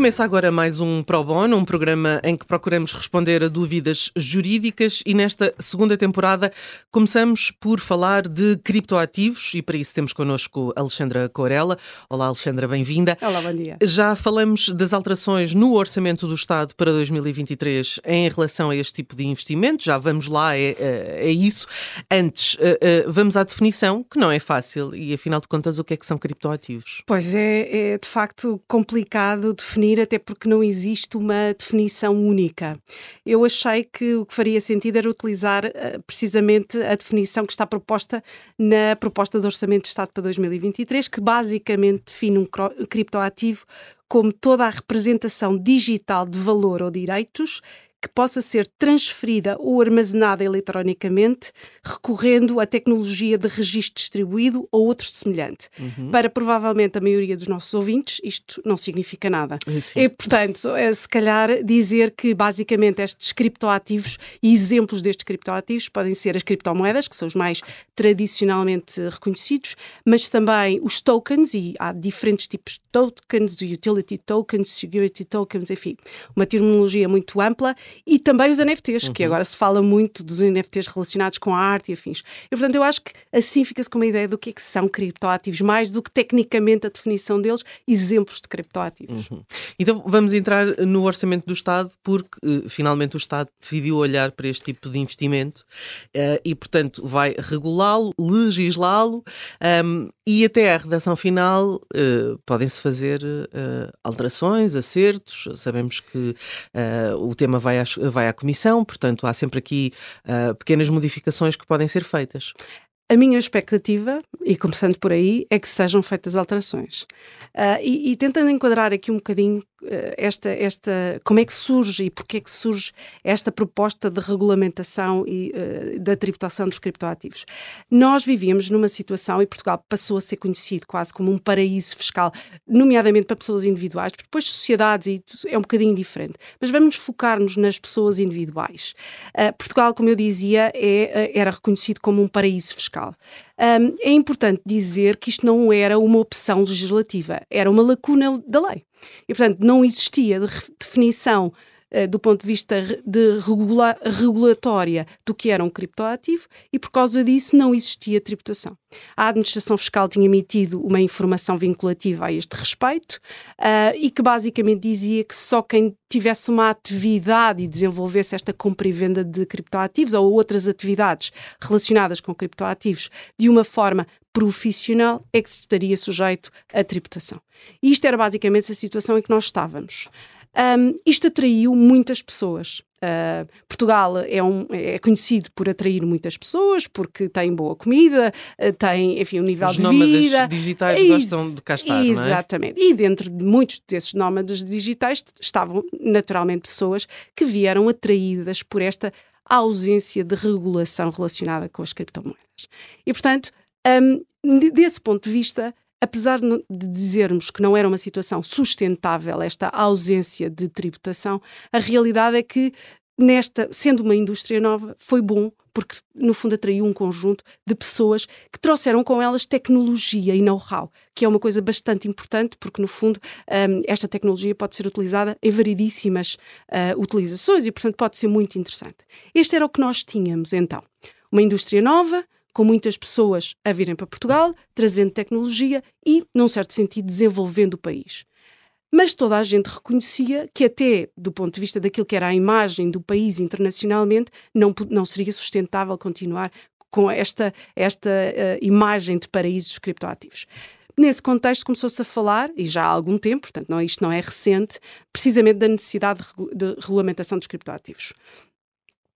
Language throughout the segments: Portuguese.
Começa agora mais um Pro Bono, um programa em que procuramos responder a dúvidas jurídicas e nesta segunda temporada começamos por falar de criptoativos e para isso temos connosco Alexandra Corella. Olá Alexandra, bem-vinda. Olá, bom dia. Já falamos das alterações no Orçamento do Estado para 2023 em relação a este tipo de investimento, já vamos lá, é, é, é isso. Antes, eh, eh, vamos à definição, que não é fácil e afinal de contas o que é que são criptoativos? Pois é, é de facto complicado definir definir, até porque não existe uma definição única. Eu achei que o que faria sentido era utilizar uh, precisamente a definição que está proposta na proposta de Orçamento de Estado para 2023, que basicamente define um criptoativo como toda a representação digital de valor ou direitos que possa ser transferida ou armazenada eletronicamente, recorrendo à tecnologia de registro distribuído ou outro semelhante. Uhum. Para provavelmente a maioria dos nossos ouvintes, isto não significa nada. É, portanto, é, se calhar dizer que basicamente estes criptoativos e exemplos destes criptoativos podem ser as criptomoedas, que são os mais tradicionalmente reconhecidos, mas também os tokens, e há diferentes tipos de tokens, utility tokens, security tokens, enfim, uma terminologia muito ampla e também os NFTs, uhum. que agora se fala muito dos NFTs relacionados com a arte e afins. E, portanto, eu acho que assim fica-se com uma ideia do que é que são criptoativos, mais do que tecnicamente a definição deles, exemplos de criptoativos. Uhum. Então vamos entrar no orçamento do Estado, porque uh, finalmente o Estado decidiu olhar para este tipo de investimento uh, e, portanto, vai regulá-lo, legislá-lo um, e até à redação final uh, podem-se fazer alterações, acertos. Sabemos que o tema vai vai à Comissão, portanto há sempre aqui uh, pequenas modificações que podem ser feitas. A minha expectativa, e começando por aí, é que sejam feitas alterações. Uh, e, e, tentando enquadrar aqui um bocadinho esta, esta, como é que surge e porque é que surge esta proposta de regulamentação e uh, da tributação dos criptoativos. Nós vivíamos numa situação, e Portugal passou a ser conhecido quase como um paraíso fiscal, nomeadamente para pessoas individuais, depois sociedades e é um bocadinho diferente. Mas vamos focar-nos nas pessoas individuais. Portugal, como eu dizia, é, era reconhecido como um paraíso fiscal. Um, é importante dizer que isto não era uma opção legislativa, era uma lacuna da lei. E, portanto, não existia de definição do ponto de vista de regula regulatória do que era um criptoativo e, por causa disso, não existia tributação. A administração fiscal tinha emitido uma informação vinculativa a este respeito uh, e que basicamente dizia que só quem tivesse uma atividade e desenvolvesse esta compra e venda de criptoativos ou outras atividades relacionadas com criptoativos de uma forma profissional é que estaria sujeito à tributação. E isto era basicamente a situação em que nós estávamos. Um, isto atraiu muitas pessoas. Uh, Portugal é, um, é, conhecido por atrair muitas pessoas, porque tem boa comida, uh, tem, enfim, um nível Os de vida. Os digitais Ex gostam de cá estar, Exatamente. E dentro de muitos desses nómadas digitais estavam, naturalmente, pessoas que vieram atraídas por esta ausência de regulação relacionada com as criptomoedas. E, portanto, um, desse ponto de vista, apesar de dizermos que não era uma situação sustentável esta ausência de tributação, a realidade é que nesta, sendo uma indústria nova, foi bom porque no fundo atraiu um conjunto de pessoas que trouxeram com elas tecnologia e know-how, que é uma coisa bastante importante porque no fundo um, esta tecnologia pode ser utilizada em variedíssimas uh, utilizações e portanto pode ser muito interessante. Este era o que nós tínhamos então, uma indústria nova, com muitas pessoas a virem para Portugal, trazendo tecnologia e, num certo sentido, desenvolvendo o país. Mas toda a gente reconhecia que, até do ponto de vista daquilo que era a imagem do país internacionalmente, não, não seria sustentável continuar com esta, esta uh, imagem de paraíso dos criptoativos. Nesse contexto começou-se a falar, e já há algum tempo, portanto não, isto não é recente, precisamente da necessidade de, de regulamentação dos criptoativos.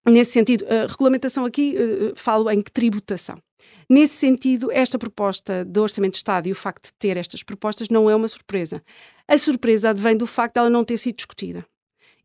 Nesse sentido, a regulamentação aqui, uh, falo em tributação. Nesse sentido, esta proposta do Orçamento de Estado e o facto de ter estas propostas não é uma surpresa. A surpresa advém do facto de ela não ter sido discutida.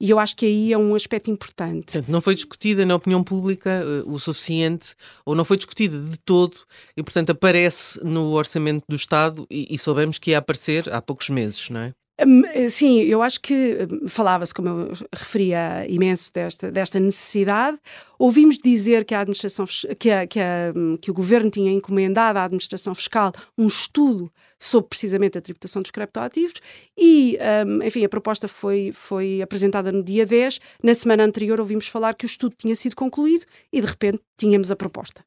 E eu acho que aí é um aspecto importante. Portanto, não foi discutida na opinião pública uh, o suficiente, ou não foi discutida de todo, e portanto aparece no orçamento do Estado e, e soubemos que ia aparecer há poucos meses, não é? Hum, eh, sim, eu acho que hum, falava-se, como eu referia imenso desta, desta necessidade. Ouvimos dizer que a administração que, a, que, a, hum, que o governo tinha encomendado à administração fiscal um estudo sobre precisamente a tributação dos criptoativos e, um, enfim, a proposta foi, foi apresentada no dia 10. Na semana anterior ouvimos falar que o estudo tinha sido concluído e, de repente, tínhamos a proposta.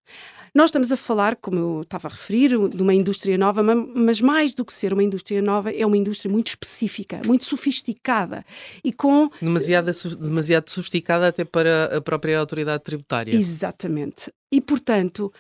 Nós estamos a falar, como eu estava a referir, de uma indústria nova, mas mais do que ser uma indústria nova, é uma indústria muito específica, muito sofisticada e com. Demasiado, demasiado sofisticada até para a própria autoridade tributária. Exatamente. E, portanto,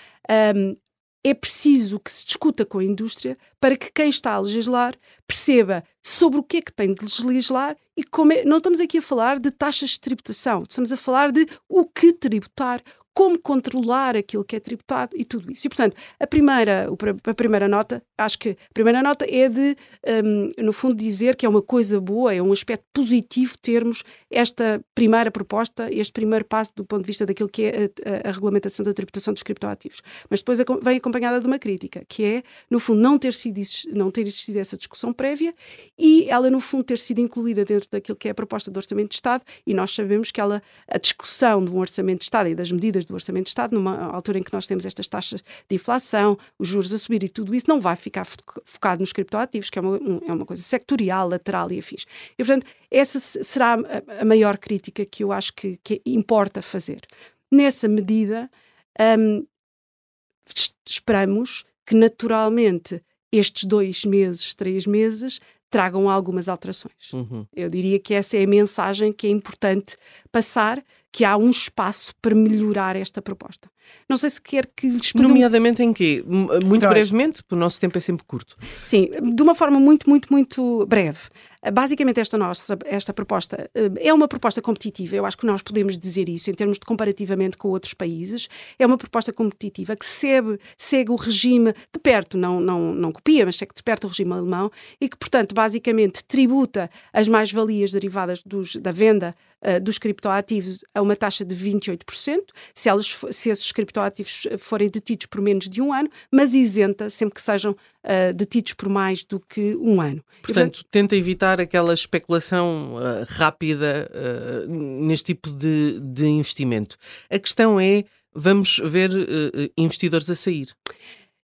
um, é preciso que se discuta com a indústria para que quem está a legislar perceba sobre o que é que tem de legislar e como é... não estamos aqui a falar de taxas de tributação, estamos a falar de o que tributar, como controlar aquilo que é tributado e tudo isso. E, portanto, a primeira, a primeira nota, acho que a primeira nota é de, um, no fundo, dizer que é uma coisa boa, é um aspecto positivo termos esta primeira proposta, este primeiro passo do ponto de vista daquilo que é a, a, a regulamentação da tributação dos criptoativos. Mas depois vem acompanhada de uma crítica, que é, no fundo, não ter, sido, não ter existido essa discussão prévia e ela, no fundo, ter sido incluída dentro daquilo que é a proposta do Orçamento de Estado e nós sabemos que ela, a discussão de um Orçamento de Estado e das medidas do Orçamento de Estado, numa altura em que nós temos estas taxas de inflação, os juros a subir e tudo isso, não vai ficar focado nos criptoativos, que é uma, um, é uma coisa sectorial, lateral e afins. E, portanto, essa será a, a maior crítica que eu acho que, que importa fazer. Nessa medida, um, esperamos que naturalmente estes dois meses, três meses, tragam algumas alterações. Uhum. Eu diria que essa é a mensagem que é importante passar, que há um espaço para melhorar esta proposta. Não sei se quer que lhes Nomeadamente em quê? Muito brevemente, porque o nosso tempo é sempre curto. Sim, de uma forma muito, muito, muito breve. Basicamente, esta nossa esta proposta eh, é uma proposta competitiva. Eu acho que nós podemos dizer isso em termos de comparativamente com outros países. É uma proposta competitiva que segue, segue o regime de perto, não, não, não copia, mas segue de perto o regime alemão e que, portanto, basicamente tributa as mais-valias derivadas dos, da venda uh, dos criptoativos a uma taxa de 28%, se, elas, se esses criptoativos forem detidos por menos de um ano, mas isenta sempre que sejam uh, detidos por mais do que um ano. Portanto, tenta evitar aquela especulação uh, rápida neste tipo de, de, investimento. A questão é: vamos ver investidores a sair?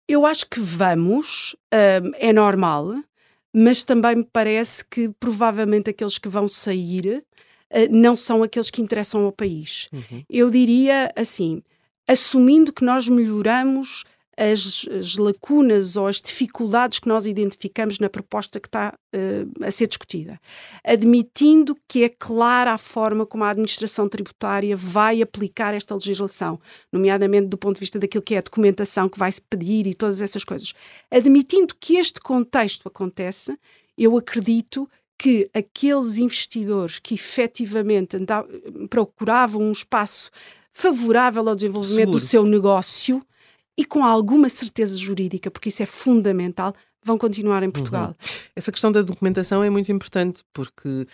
Eu acho que vamos, é normal, mas também me parece que provavelmente aqueles que vão sair não são aqueles que interessam ao país. Uhum. Eu diria assim: assumindo que nós melhoramos as, as, lacunas ou as dificuldades que nós identificamos na proposta que está uh, a ser discutida, admitindo que é clara a forma como a administração tributária vai aplicar esta legislação, nomeadamente do ponto de vista daquilo que é a documentação que vai se pedir e todas essas coisas. Admitindo que este contexto acontece, eu acredito que aqueles investidores que efetivamente andavam, procuravam um espaço favorável ao desenvolvimento Seguro. do seu negócio e com alguma certeza jurídica, porque isso é fundamental, vão continuar em Portugal. Uhum. Essa questão da documentação é muito importante porque uh,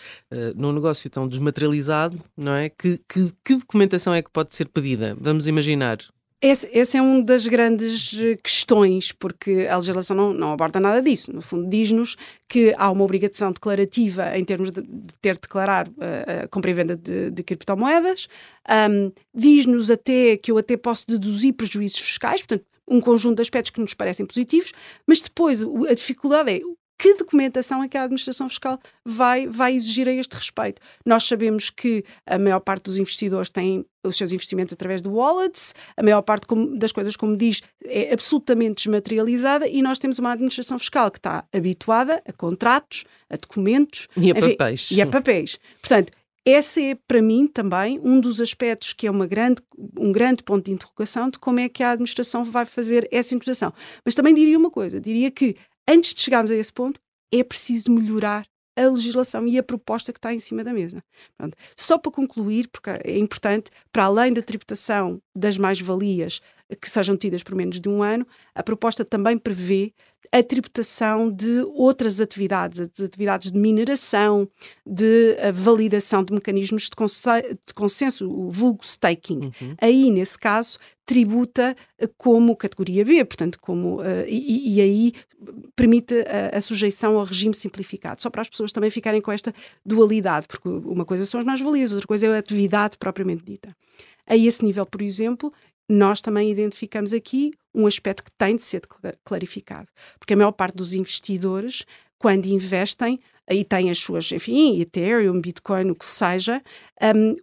num negócio tão desmaterializado, não é? Que, que, que, documentação é que pode ser pedida? Vamos imaginar esse, esse, é uma das grandes eh, questões, porque a legislação não, não aborda nada disso. No fundo, diz-nos que há uma obrigação declarativa em termos de, de ter de declarar uh, a compra e venda de, de criptomoedas. Um, diz-nos até que eu até posso deduzir prejuízos fiscais, portanto, um conjunto de aspectos que nos parecem positivos, mas depois a dificuldade é que documentação é que a administração fiscal vai, vai exigir a este respeito. Nós sabemos que a maior parte dos investidores tem os seus investimentos através de wallets, a maior parte das coisas, como diz, é absolutamente desmaterializada e nós temos uma administração fiscal que está habituada a contratos, a documentos e a enfim, papéis. E a papéis. Portanto, esse é para mim também um dos aspectos que é uma grande, um grande ponto de interrogação de como é que a administração vai fazer essa interpretação. Mas também diria uma coisa, diria que antes de chegarmos a esse ponto, é preciso melhorar a legislação e a proposta que está em cima da mesa. Pronto. Só para concluir, porque é importante, para além da tributação das mais-valias que sejam tidas por menos de um ano, a proposta também prevê a tributação de outras atividades, as atividades de mineração, de validação de mecanismos de, de consenso, o vulgo staking. Uhum. Aí, nesse caso, tributa eh, como categoria B, portanto, como, uh, e, e, aí permite a, a, sujeição ao regime simplificado, só para as pessoas também ficarem com esta dualidade, porque uma coisa são as mais-valias, outra coisa é a atividade propriamente dita. A esse nível, por exemplo, nós também identificamos aqui um aspecto que tem de ser clarificado, porque a maior parte dos investidores, quando investem, aí têm as suas, enfim, Ethereum, Bitcoin, o que seja, um,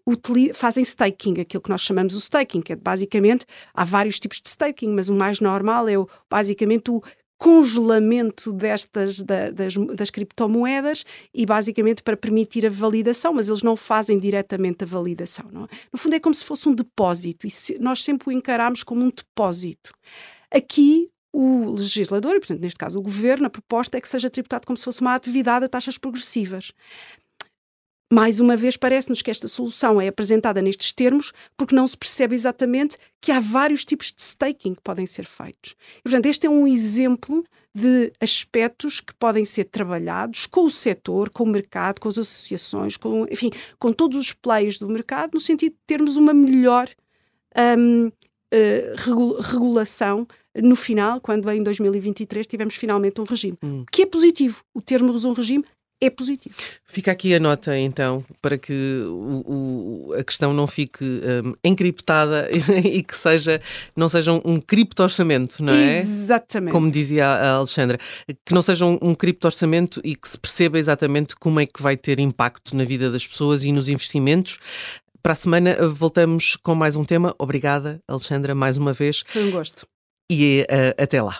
fazem staking, aquilo que nós chamamos o staking, que é basicamente, há vários tipos de staking, mas o mais normal é o, basicamente o congelamento destas da, das, das, criptomoedas e basicamente para permitir a validação, mas eles não fazem diretamente a validação. Não é? No fundo é como se fosse um depósito e se, nós sempre o encaramos como um depósito. Aqui o legislador, e portanto neste caso o governo, a proposta é que seja tributado como se fosse uma atividade a taxas progressivas. Mais uma vez, parece-nos que esta solução é apresentada nestes termos porque não se percebe exatamente que há vários tipos de staking que podem ser feitos. E, portanto, este é um exemplo de aspectos que podem ser trabalhados com o setor, com o mercado, com as associações, com, enfim, com todos os players do mercado, no sentido de termos uma melhor um, uh, eh, regulação no final, quando em 2023 tivemos finalmente um regime, hum. que é positivo. O termos um regime é positivo. Fica aqui a nota, então, para que o, o, a questão não fique um, encriptada e que seja, não seja um cripto-orçamento, não é? Exatamente. Como dizia a Alexandra, que não seja um, um cripto-orçamento e que se perceba exatamente como é que vai ter impacto na vida das pessoas e nos investimentos. Para a semana voltamos com mais um tema. Obrigada, Alexandra, mais uma vez. Foi um gosto. E uh, até lá.